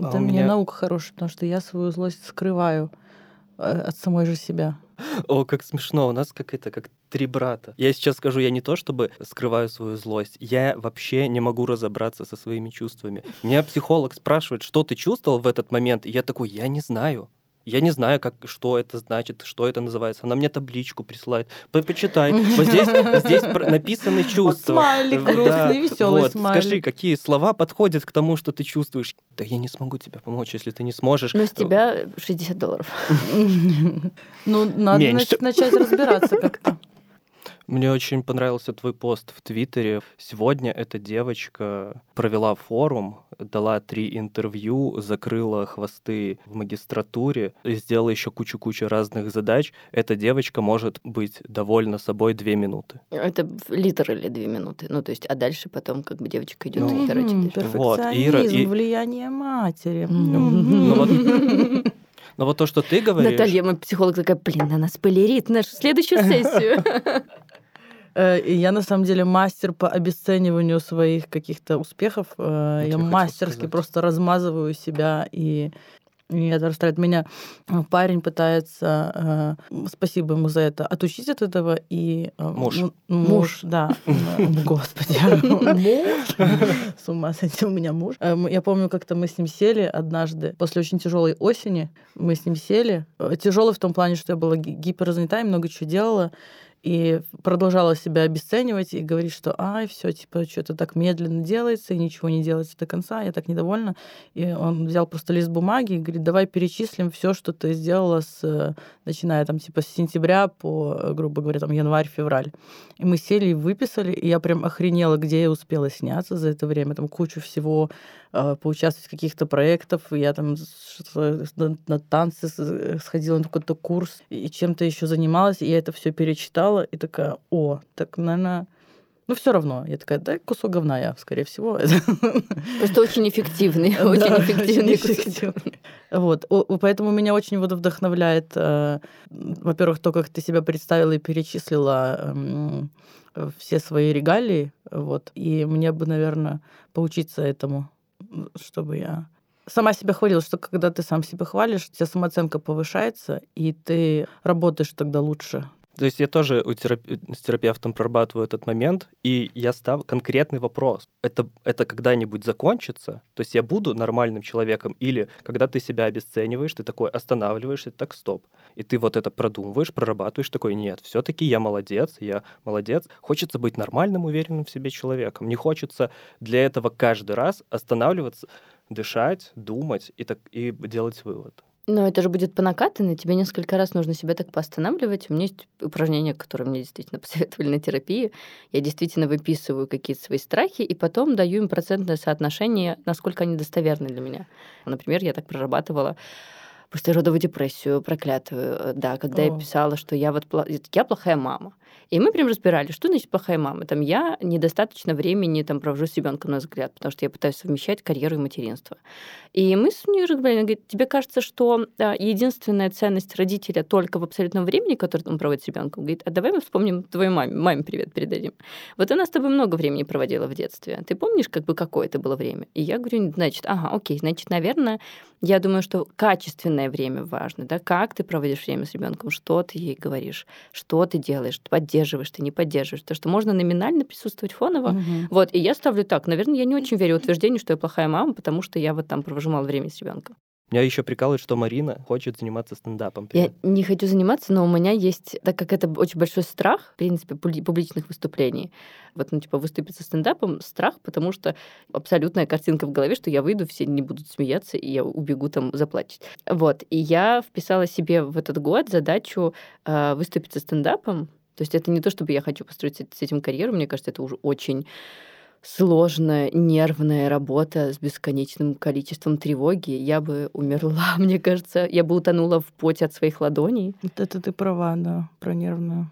А Это у меня- наука хорошая, потому что я свою злость скрываю э, от самой же себя. О, как смешно, у нас как это, как три брата. Я сейчас скажу, я не то чтобы скрываю свою злость, я вообще не могу разобраться со своими чувствами. Меня психолог спрашивает, что ты чувствовал в этот момент, и я такой, я не знаю. Я не знаю, как, что это значит, что это называется. Она мне табличку присылает. По- Почитай. Вот здесь, здесь написаны чувства. смайлик Да, грустный, весёлый вот, смайлик. Скажи, какие слова подходят к тому, что ты чувствуешь. Да я не смогу тебе помочь, если ты не сможешь. Но с тебя 60 долларов. Ну, надо начать разбираться как-то. Мне очень понравился твой пост в Твиттере. Сегодня эта девочка провела форум, дала три интервью, закрыла хвосты в магистратуре, сделала еще кучу-кучу разных задач. Эта девочка может быть довольна собой две минуты. Это литр или две минуты. Ну, то есть, а дальше потом как бы девочка идет Ну, М, дальше. Вот, Ира, и- влияние матери. Ну вот, но вот то, что ты говоришь... Наталья, мой психолог, такая, блин, она спойлерит нашу следующую сессию. Э, и Я на самом деле мастер по обесцениванию своих каких-то успехов. Э, Я Я мастерски сказать. просто размазываю себя и и это расстраивает меня. Парень пытается, э, спасибо ему за это, отучить от этого и э, Муж. м- муж, да, Э, господи, муж, с ума сойти, у меня муж. Э, Я помню, как-то мы с ним сели однажды после очень тяжелой осени, мы с ним сели. Тяжелый в том плане, что я была ги- гиперзанята и много чего делала и продолжала себя обесценивать и говорить, что ай, все, типа, что-то так медленно делается, и ничего не делается до конца, я так недовольна. И он взял просто лист бумаги и говорит, давай перечислим все, что ты сделала с, начиная там, типа, с сентября по, грубо говоря, там, январь-февраль. И мы сели и выписали, и я прям охренела, где я успела сняться за это время, там кучу всего, поучаствовать в каких-то проектах, я там на, на танцы сходила на какой-то курс и чем-то еще занималась, и я это все перечитала, и такая, о, так, наверное, ну все равно. Я такая, да, кусок говна я, скорее всего. Просто очень эффективный, очень эффективный очень эффективный. Вот. Поэтому меня очень вот вдохновляет, э, во-первых, то, как ты себя представила и перечислила все свои регалии. Вот. И мне бы, наверное, поучиться этому, чтобы я сама себя хвалила, что когда ты сам себя хвалишь, у тебя самооценка повышается, и ты работаешь тогда лучше. То есть я тоже у терапи- с терапевтом прорабатываю этот момент, и я ставлю конкретный вопрос. Это, это когда-нибудь закончится? То есть я буду нормальным человеком? Или когда ты себя обесцениваешь, ты такой останавливаешься, так, стоп. И ты вот это продумываешь, прорабатываешь, такой, нет, все таки я молодец, я молодец. Хочется быть нормальным, уверенным в себе человеком. Не хочется для этого каждый раз останавливаться, дышать, думать и, так, и делать вывод. Но это же будет по накатанной, тебе несколько раз нужно себя так поостанавливать. У меня есть упражнения, которые мне действительно посоветовали на терапии. Я действительно выписываю какие-то свои страхи и потом даю им процентное соотношение, насколько они достоверны для меня. Например, я так прорабатывала послеродовую депрессию проклятую, э, да, когда я О. писала, что я вот я плохая мама. И мы прям разбирали, что значит плохая мама. Там я недостаточно времени там провожу с ребенком на взгляд, потому что я пытаюсь совмещать карьеру и материнство. И мы с ней разговаривали, она говорит, тебе кажется, что а, единственная ценность родителя только в абсолютном времени, которое он проводит с ребенком, говорит, а давай мы вспомним твою маме, маме привет передадим. Вот она с тобой много времени проводила в детстве. Ты помнишь, как бы какое это было время? И я говорю, значит, ага, окей, значит, наверное, я думаю, что качественное время важно, да, как ты проводишь время с ребенком, что ты ей говоришь, что ты делаешь, поддерживаешь ты, не поддерживаешь, потому что можно номинально присутствовать фоново, Мгм. вот, и я ставлю так. Наверное, я не очень верю утверждению, что я плохая мама, потому что я вот там провожу мало времени с ребенком. Меня еще прикалывает, что Марина хочет заниматься стендапом. Я не хочу заниматься, но у меня есть, так как это очень большой страх, в принципе, публичных выступлений, вот, ну, типа, выступить со стендапом, страх, потому что абсолютная картинка в голове, что я выйду, все не будут смеяться, и я убегу там заплачет. Вот, и я вписала себе в этот год задачу э, выступить со стендапом, то есть это не то, чтобы я хочу построить с этим карьеру, мне кажется, это уже очень сложная, нервная работа с бесконечным количеством тревоги. Я бы умерла, мне кажется. Я бы утонула в поте от своих ладоней. Вот это ты права, да, про нервную.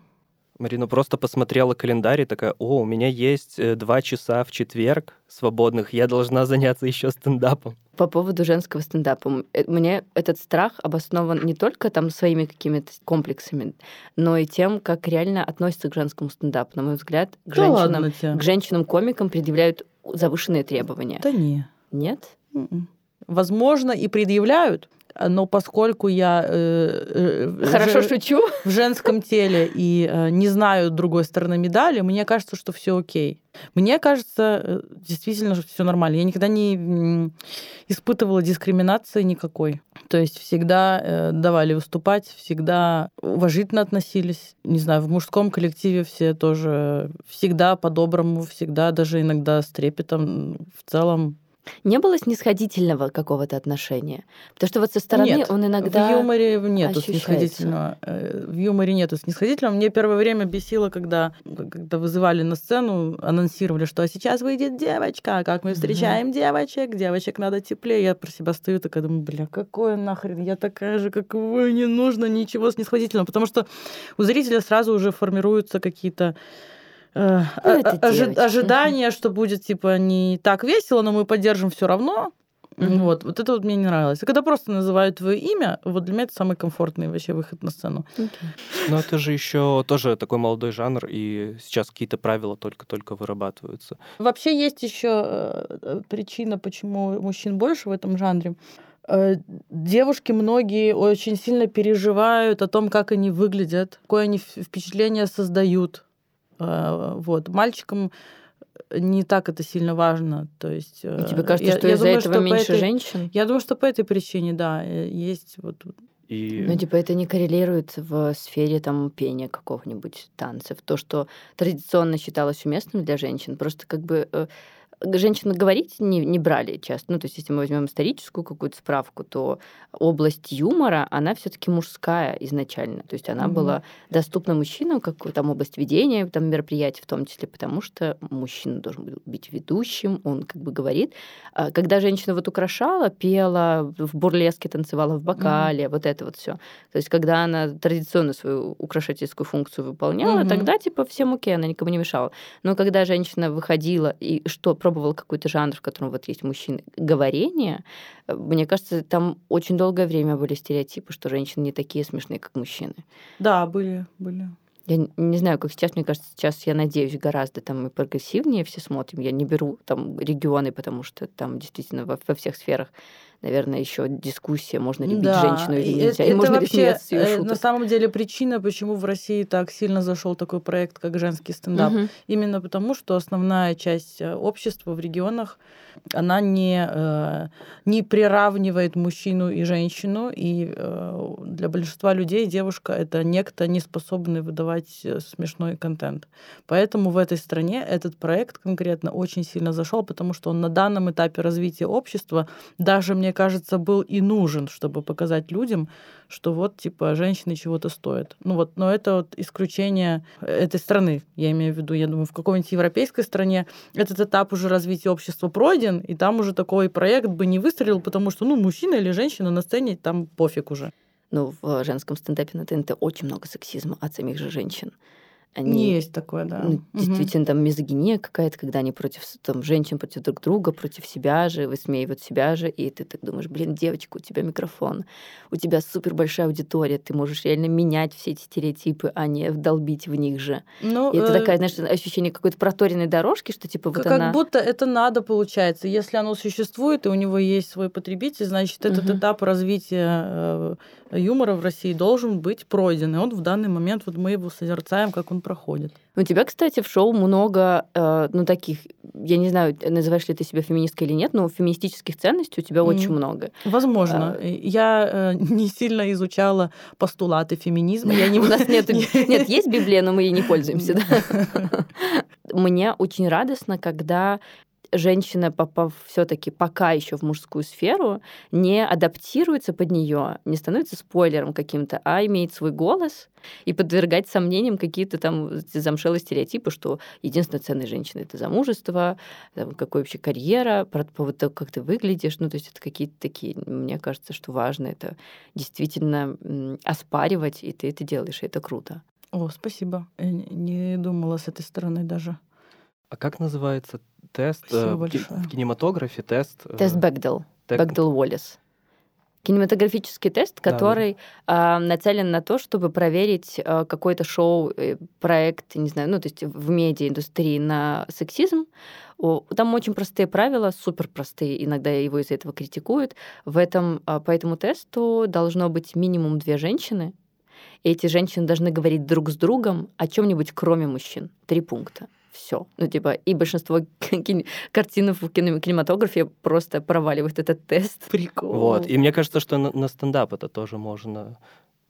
Марина просто посмотрела календарь и такая, о, у меня есть э, два часа в четверг свободных, я должна заняться еще стендапом. По поводу женского стендапа. Э, Мне этот страх обоснован не только там своими какими-то комплексами, но и тем, как реально относятся к женскому стендапу. На мой взгляд, к Да женщинам, к женщинам-комикам предъявляют завышенные требования. Да не. Нет? Мгм. Возможно, и предъявляют, но поскольку я э, э, Хорошо же- шучу. в женском теле и э, не знаю другой стороны медали, мне кажется, что все окей. Мне кажется, э, действительно, что все нормально. Я никогда не испытывала дискриминации никакой. То есть всегда э, давали выступать, всегда уважительно относились. Не знаю, в мужском коллективе все тоже всегда по-доброму, всегда даже иногда с трепетом. В целом Не было снисходительного какого-то отношения? Потому что вот со стороны Нет, он иногда в юморе нету ощущается. снисходительного. Э, В юморе нету снисходительного. Мне первое время бесило, когда, когда вызывали на сцену, анонсировали, что «А сейчас выйдет девочка, как мы встречаем девочек, девочек надо теплее. Я про себя стою такая, думаю, бля, какое нахрен, я такая же, как вы, не нужно ничего снисходительного. Потому что у зрителя сразу уже формируются какие-то э, Ну, это о- ожи- ожидания, что будет типа не так весело, но мы поддержим все равно. Мгм. Вот, вот это вот мне не нравилось. А когда просто называют твое имя, вот для меня это самый комфортный вообще выход на сцену. Но это же еще тоже такой молодой жанр, и сейчас какие-то правила только-только вырабатываются. Вообще есть еще причина, почему мужчин больше в этом жанре. Э, Девушки многие очень сильно переживают о том, как они выглядят, какое они впечатление создают. Э, Вот. Мальчикам не так это сильно важно. То есть, И э, тебе кажется, я- что из-за этого что меньше этой- женщин? Я думаю, что по этой причине, да, э, есть вот И Ну, типа, это не коррелирует в сфере там пения какого-нибудь танцев. То, что традиционно считалось уместным для женщин, просто как бы женщины говорить не, не брали часто. Ну, то есть, если мы возьмем историческую какую-то справку, то область юмора, она все-таки мужская изначально. То есть она Мгм. была доступна мужчинам, как там область ведения там, мероприятий в том числе, потому что мужчина должен быть ведущим, он как бы говорит. А Когда женщина вот украшала, пела, в бурлеске танцевала в бокале, вот это вот все. То есть когда она традиционно свою украшательскую функцию выполняла, Мгм. тогда типа всем окей, она никому не мешала. Но когда женщина выходила и что, пробовала какой-то жанр, в котором вот есть мужчины, говорение, э, мне кажется, там очень долгое время были стереотипы, что женщины не такие смешные, как мужчины. Да, были, были. Я не знаю, как сейчас, мне кажется, сейчас, я надеюсь, гораздо там и прогрессивнее все смотрим. Я не беру там регионы, потому что там действительно во, во всех сферах, наверное, еще дискуссия, можно любить Да, женщину или нельзя, это- и можно это ли смеяться с её э, шуток. На самом деле причина, почему в России так сильно зашел такой проект, как женский стендап, Мгм. именно потому, что основная часть э, общества в регионах, она не, э, не приравнивает мужчину и женщину, и для большинства людей девушка это некто, не способный выдавать смешной контент. Поэтому в этой стране этот проект конкретно очень сильно зашел, потому что он на данном этапе развития общества даже, мне кажется, был и нужен, чтобы показать людям, что вот, типа, женщины чего-то стоят. Ну вот, но это вот исключение этой страны, я имею в виду, я думаю, в какой-нибудь европейской стране этот этап уже развития общества пройден, и там уже такой проект бы не выстрелил, потому что, ну, мужчина или женщина на сцене, там пофиг уже. Ну, в женском стендапе на ТНТ очень много сексизма от самих же женщин. Они, Есть такое, да. ну, Мгм. действительно, там мизогиния какая-то, когда они против там, женщин, против друг друга, против себя же, высмеивают себя же, и ты так думаешь, блин, девочка, у тебя микрофон, у тебя супер большая аудитория, ты можешь реально менять все эти стереотипы, а не вдолбить в них же. Ну, И это э, такая, знаешь, ощущение какой-то проторенной дорожки, что типа вот как она... будто это надо, получается. Если оно существует, и у него есть свой потребитель, значит, этот Мгм. этап развития э, юмора в России должен быть пройден. И он в данный момент, вот мы его созерцаем, как он проходит. У тебя, кстати, в шоу много, э, ну, таких, я не знаю, называешь ли ты себя феминисткой или нет, но феминистических ценностей у тебя очень много. Возможно. А. Я э, не сильно изучала постулаты феминизма. Я не... У нас нет, не- нет, есть Библия, но мы ей не пользуемся. Мне очень радостно, когда женщина, попав все-таки пока еще в мужскую сферу, не адаптируется под нее, не становится спойлером каким-то, а имеет свой голос и подвергать сомнениям какие-то там замшелые стереотипы, что единственная ценность женщины это замужество, там, какой вообще карьера, про то, как ты выглядишь. Ну, то есть это какие-то такие, мне кажется, что важно это действительно оспаривать, и ты это делаешь, и это круто. О, спасибо. Я не думала с этой стороны даже. А как называется тест э, в кинематографе? Тест. э, Тест Бэкдел. тег- Бэкдел Уоллес. Кинематографический тест, Да, да. который а, нацелен на то, чтобы проверить а, какой-то шоу, э, проект, не знаю, ну, то есть в медиаиндустрии на сексизм. О, Там очень простые правила, супер простые, иногда его из-за этого критикуют. В этом, а, по этому тесту должно быть минимум две женщины, и эти женщины должны говорить друг с другом о чем-нибудь, кроме мужчин. Три пункта. Все. Ну, типа, и большинство кин- картин в кино- кинематографе просто проваливают этот тест. Прикол. Вот. И мне кажется, что на, на стендап это тоже можно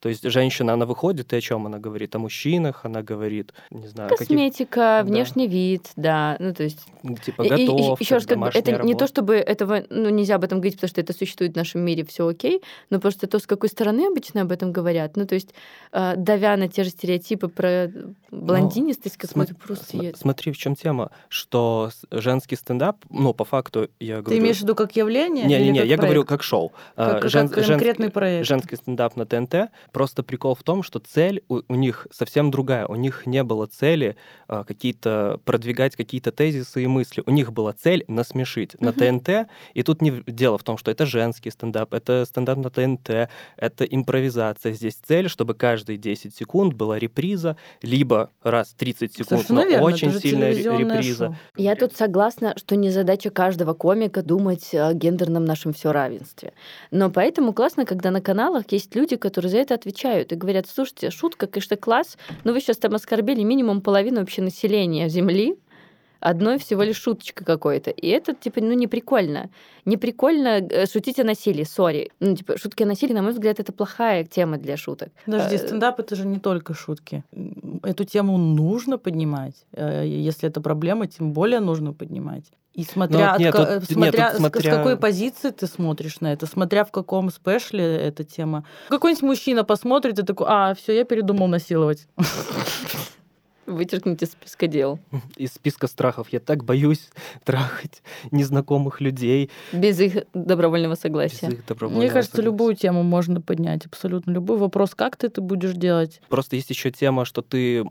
То есть женщина, она выходит, и о чем она говорит? О мужчинах, она говорит, не знаю, о каких- Косметика, Да. внешний вид, да. Ну, то есть типа и- и готовка, еще раз, как бы, это не то, работа. чтобы этого, ну, нельзя об этом говорить, потому что это существует в нашем мире, все окей, но просто то, с какой стороны обычно об этом говорят, ну, то есть, э, давя на те же стереотипы про блондинистость какую-то, Смо- просто см- Смотри, в чем тема, что женский стендап, ну, по факту, я Ты говорю... имеешь в виду как явление? или Не-не-не, как я говорю проект? как шоу. Как- как жен- женский- конкретный проект. Женский стендап на ТНТ. Просто прикол в том, что цель у, у них совсем другая. У них не было цели а, какие-то продвигать какие-то тезисы и мысли. У них была цель насмешить на Мгм. ТНТ. И тут не дело в том, что это женский стендап, это стендап на ТНТ, это импровизация. Здесь цель, чтобы каждые 10 секунд была реприза, либо раз 30 секунд, Совершенно но верно, очень сильная реприза. шоу. Я тут согласна, что не задача каждого комика думать о гендерном нашем все равенстве. Но поэтому классно, когда на каналах есть люди, которые за это отвечают и говорят, слушайте, шутка, конечно, класс, но вы сейчас там оскорбили минимум половину вообще населения Земли, одной всего лишь шуточка какой-то. И это, типа, ну, не прикольно. Не прикольно э, шутить о насилии, сори. Ну, типа, шутки о насилии, на мой взгляд, это плохая тема для шуток. Подожди, Э, стендап это же не только шутки. Эту тему нужно поднимать. Э, Если это проблема, тем более нужно поднимать. И смотря, вот нет, от тут- э, нет, смотря, тут с- смотря- с какой позиции ты смотришь на это, смотря в каком спешле эта тема. Какой-нибудь мужчина посмотрит и такой, а, все, я передумал насиловать. Вычеркните из списка дел. Из списка страхов я так боюсь трахать незнакомых людей Без их добровольного без согласия. их добровольного Мне кажется, согласия. любую тему можно поднять, абсолютно любой вопрос, как ты это будешь делать. Просто есть еще тема, что ты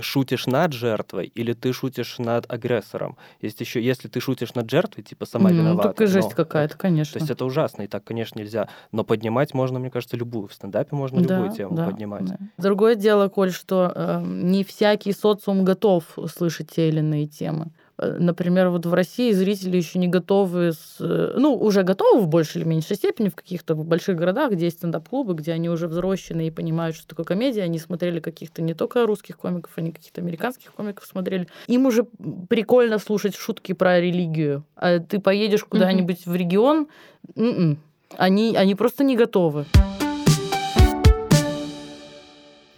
шутишь над жертвой или ты шутишь над агрессором. Есть еще, если ты шутишь над жертвой, типа сама М, виновата. Ну, жесть но какая-то, конечно. То есть это ужасно, и так, конечно, нельзя. Но поднимать можно, мне кажется, любую. В стендапе можно любую Да, тему да, поднимать. да. Другое дело, Коль, что э, не всякий социум готов слышать те или иные темы. Э, Например, вот в России зрители еще не готовы, с, э, ну, уже готовы в большей или меньшей степени в каких-то больших городах, где есть стендап-клубы, где они уже взрослены и понимают, что такое комедия. Они смотрели каких-то не только русских комиков, они каких-то американских комиков смотрели. Им уже прикольно слушать шутки про религию. А ты поедешь куда-нибудь в регион, м-м, они, они просто не готовы.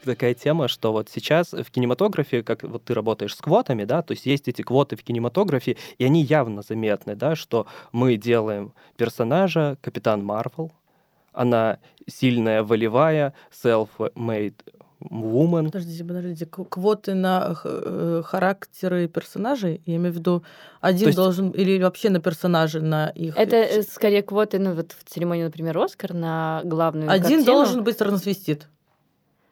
Такая тема, что вот сейчас в кинематографе, как вот ты работаешь с квотами, да, то есть есть эти квоты в кинематографе, и они явно заметны, да, что мы делаем персонажа Капитан Марвел, она сильная, волевая, self-made woman. Подождите, подождите. Квоты на э, характеры персонажей? Я имею в виду, один есть- должен... Или вообще на персонажи, на их... Это э, скорее квоты, ну вот в церемонии, например, Оскар на главную Один картину. должен быть трансвестит.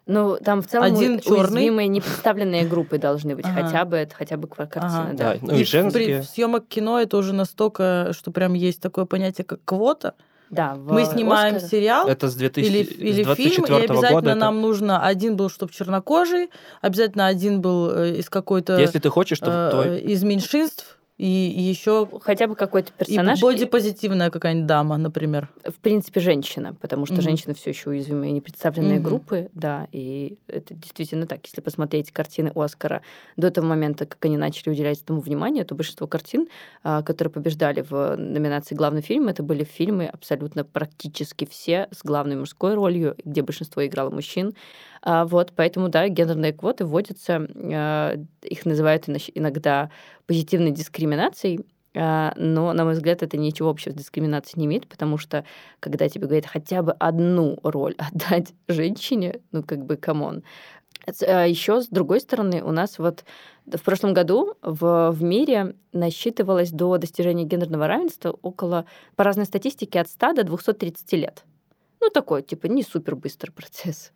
Ну, там в целом Один чёрный. уязвимые непредставленные группы должны быть. Ага. Хотя бы, это хотя бы картина, Ага. да. Да, ну и в- женские. При съемок кино это уже настолько, что прям есть такое понятие, как квота. Да, в Мы снимаем Оскар- сериал, Это с или, или фильм, и 2024 обязательно года. это- нам нужно один был, чтобы чернокожий, обязательно один был э, из какой-то Если ты хочешь, то э, твой- из меньшинств, и, еще Хотя бы какой-то и персонаж. бодипозитивная какая-нибудь дама, например. в принципе, женщина, потому что Мгм. женщины все еще уязвимые непредставленные Мгм. группы, да, и это действительно так. Если посмотреть картины Оскара до того момента, как они начали уделять этому внимание, то большинство картин, а, которые побеждали в номинации «Главный фильм», это были фильмы абсолютно практически все с главной мужской ролью, где большинство играло мужчин. А, Вот, поэтому, да, гендерные квоты вводятся, а, их называют иногда позитивной дискриминацией, а, но, на мой взгляд, это ничего общего с дискриминацией не имеет, потому что, когда тебе говорят хотя бы одну роль отдать женщине, ну, как бы, come on. Еще, с другой стороны, у нас вот в прошлом году в, в мире насчитывалось до достижения гендерного равенства около, по разной статистике, от 100 до 230 лет. Ну, такой, типа, не супер быстрый процесс.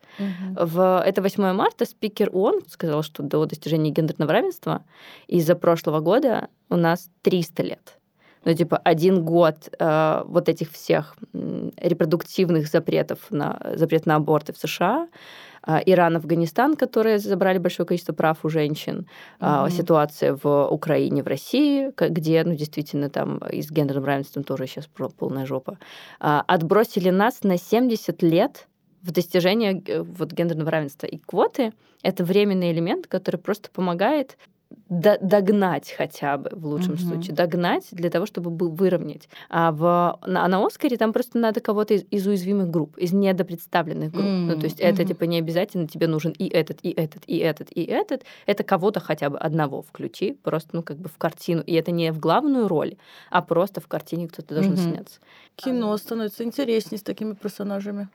В, это 8 марта спикер ООН сказал, что до достижения гендерного равенства из-за прошлого года у нас 300 лет. Ну, типа, один год э, вот этих всех репродуктивных запретов на, запрет на аборты в США, Иран, Афганистан, которые забрали большое количество прав у женщин, Мгм. ситуация в Украине, в России, где, ну, действительно, там и с гендерным равенством тоже сейчас полная жопа, а, отбросили нас на 70 лет в достижение э, вот, гендерного равенства. И квоты — это временный элемент, который просто помогает до- догнать хотя бы, в лучшем Мгм. случае, догнать для того, чтобы бы- выровнять. А, в, на, на Оскаре там просто надо кого-то из, из уязвимых групп, из недопредставленных групп. Ну, то есть это типа не обязательно тебе нужен и этот, и этот, и этот, и этот. Это кого-то хотя бы одного включи, просто, ну, как бы в картину. И это не в главную роль, а просто в картине кто-то должен Мгм. сняться. Кино становится интереснее с такими персонажами.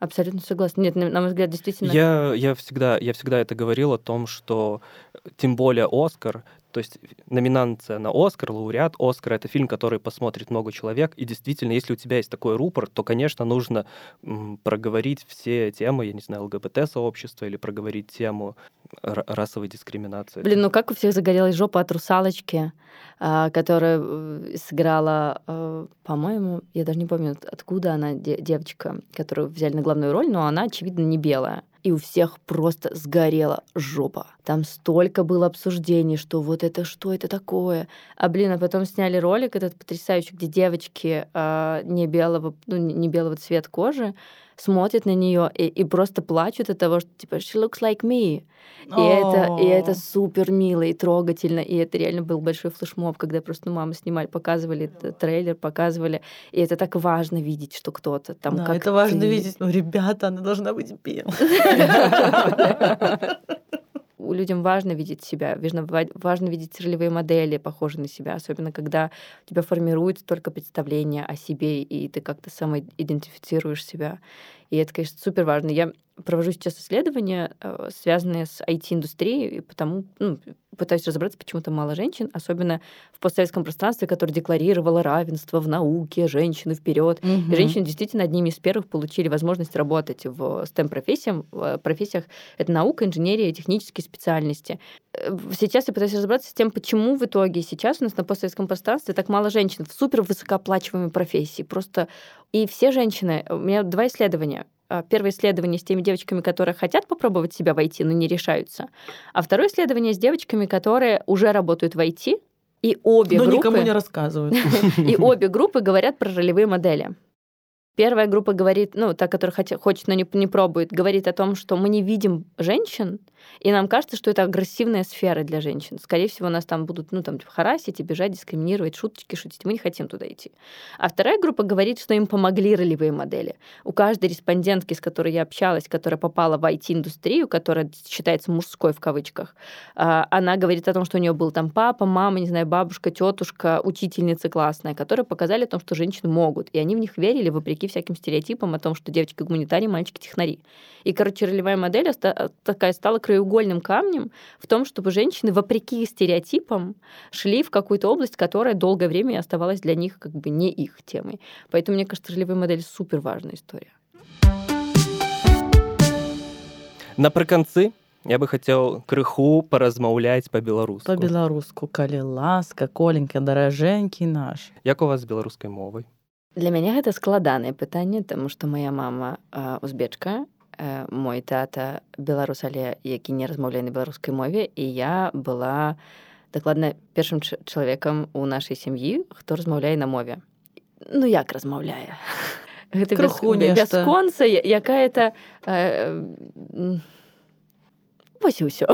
Абсолютно согласна. Нет, на, мой взгляд, действительно. Я, я, всегда, я всегда это говорил о том, что э, тем более Оскар, то есть номинация на Оскар, лауреат Оскара, это фильм, который посмотрит много человек. И действительно, если у тебя есть такой рупор, то, конечно, нужно проговорить все темы, я не знаю, ЛГБТ-сообщества или проговорить тему ра- расовой дискриминации. Блин, ну как у всех загорелась жопа от русалочки, а, которая э, сыграла, э, по-моему, я даже не помню, от- откуда она, де- девочка, которую взяли на главную роль, но она, очевидно, не белая. И у всех просто сгорела жопа. Там столько было обсуждений, что вот это что это такое. А блин, а потом сняли ролик этот потрясающий, где девочки а, не белого, ну, не белого цвета кожи смотрят на нее и, и просто плачут от того, что типа she looks like me. И это, и это супер мило и трогательно. И это реально был большой флешмоб, когда просто ну, мамы снимали, показывали трейлер, показывали. И это так важно видеть, что кто-то там Да, как это важно ты. видеть. Ну, ребята, она должна быть белой. Людям важно видеть себя, важно, ва- важно видеть ролевые модели, похожие на себя, особенно когда у тебя формируется только представление о себе, и ты как-то самоидентифицируешь себя. И это, конечно, супер важно. Я провожу сейчас исследования, э, связанные с IT-индустрией, и потому ну, пытаюсь разобраться, почему там мало женщин, особенно в постсоветском пространстве, которое декларировало равенство в науке, женщины вперед. И женщины действительно одними из первых получили возможность работать в STEM-профессиях. профессиях. Это наука, инженерия технические специальности. Э, Сейчас я пытаюсь разобраться с тем, почему в итоге сейчас у нас на постсоветском пространстве так мало женщин в супер высокооплачиваемой профессии. Просто и все женщины... У меня два исследования. А, Первое исследование с теми девочками, которые хотят попробовать себя войти, но не решаются. А второе исследование с девочками, которые уже работают в IT, и обе Но группы... никому не рассказывают. И обе группы говорят про ролевые модели. Первая группа говорит, ну, та, которая хочет, но не, не пробует, говорит о том, что мы не видим женщин, и нам кажется, что это агрессивная сфера для женщин. Скорее всего, нас там будут, ну, там, типа, харасить, обижать, дискриминировать, шуточки шутить. Мы не хотим туда идти. А вторая группа говорит, что им помогли ролевые модели. У каждой респондентки, с которой я общалась, которая попала в IT-индустрию, которая считается мужской в кавычках, а, она говорит о том, что у нее был там папа, мама, не знаю, бабушка, тетушка, учительница классная, которые показали о том, что женщины могут. И они в них верили, вопреки всяким стереотипам о том, что девочки гуманитарии, мальчики технари. И, короче, ролевая модель такая стала краеугольным камнем в том, чтобы женщины, вопреки стереотипам, шли в какую-то область, которая долгое время оставалась для них как бы не их темой. Поэтому, мне кажется, ролевая модель супер важная история. Напрыканцы я бы хотел крыху поразмаўляць по-беларуску. По-беларуску, калі ласка, коленька, даражэнькі наш. Як у вас з беларускай мовай? Для мяне гэта складанае пытанне, таму што моя мама а, узбечка, э, мой тата беларус, але які не размаўляе на беларускай мове і я была дакладна першым ча- чалавекам у нашай сям'і, хто размаўляе на мове. Ну як размаўляе? Гэта без, Крыху бе- нешта. бясконца, я- якая-то э, вось і ўсё.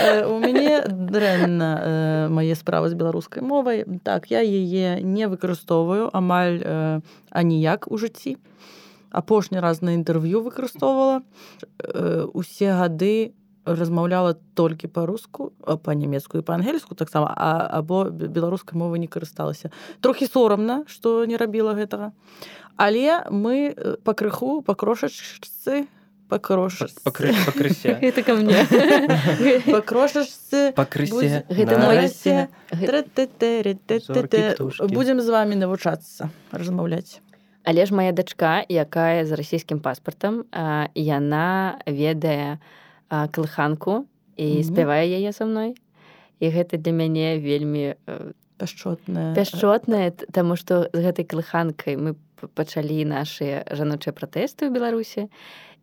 Э, У мяне дрэнна э, мае справы з беларускай мовай. Так, я яе не выкарыстоўваю амаль э, аніяк у жыцці. Апошні раз на інтэрв'ю выкарыстоўвала. Э, Усе гады размаўляла толькі па-руску, па-нямецку і па-ангельску таксама, а, або бе- беларускай мовы не карысталася. Трохі сорамна, што не рабіла гэтага. Але мы э, пакрыху па крошачцы па крошачцы Пакры... пакрысе Гэта ко мне. па крошачцы пакрысе Гэта на мой- расе. Трэ-тэ-тэ-рэ-тэ-тэ-тэ. Зоркі, птушкі. будзем з вамі навучацца размаўляць Але ж моя дачка, якая з расійскім паспартам, яна ведае калыханку і Мгм. спявае яе са мной. І гэта для мяне вельмі э, пяшчотная пяшчотнае, т- таму што з гэтай калыханкай мы пачалі нашыя жаночыя пратэсты ў Беларусі.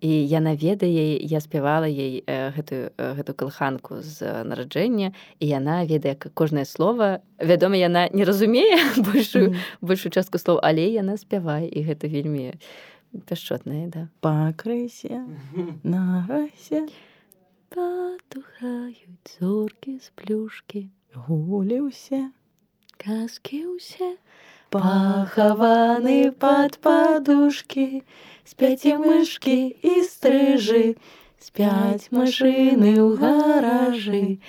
І яна ведае, я спявала ей э, гэтую, э, гэту калыханку з э, нараджэння, і яна ведае кожнае слово. Вядома, яна не разумее большую большую частку слоў, але яна спявае і гэта вельмі пяшчотнае, да. пакрысе на расе Потухають зорки з плюшки, Гулі усе. казки усе. Пахованы под подушки, Спять і мишки і стрижи, Спять машини у гаражі.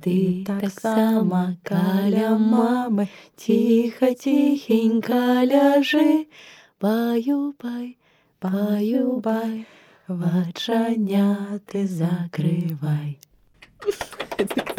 Ти так само каля мами, Тихо, тихенько ляжи, Баю-бай, баю-бай, Вачаня ти закривай.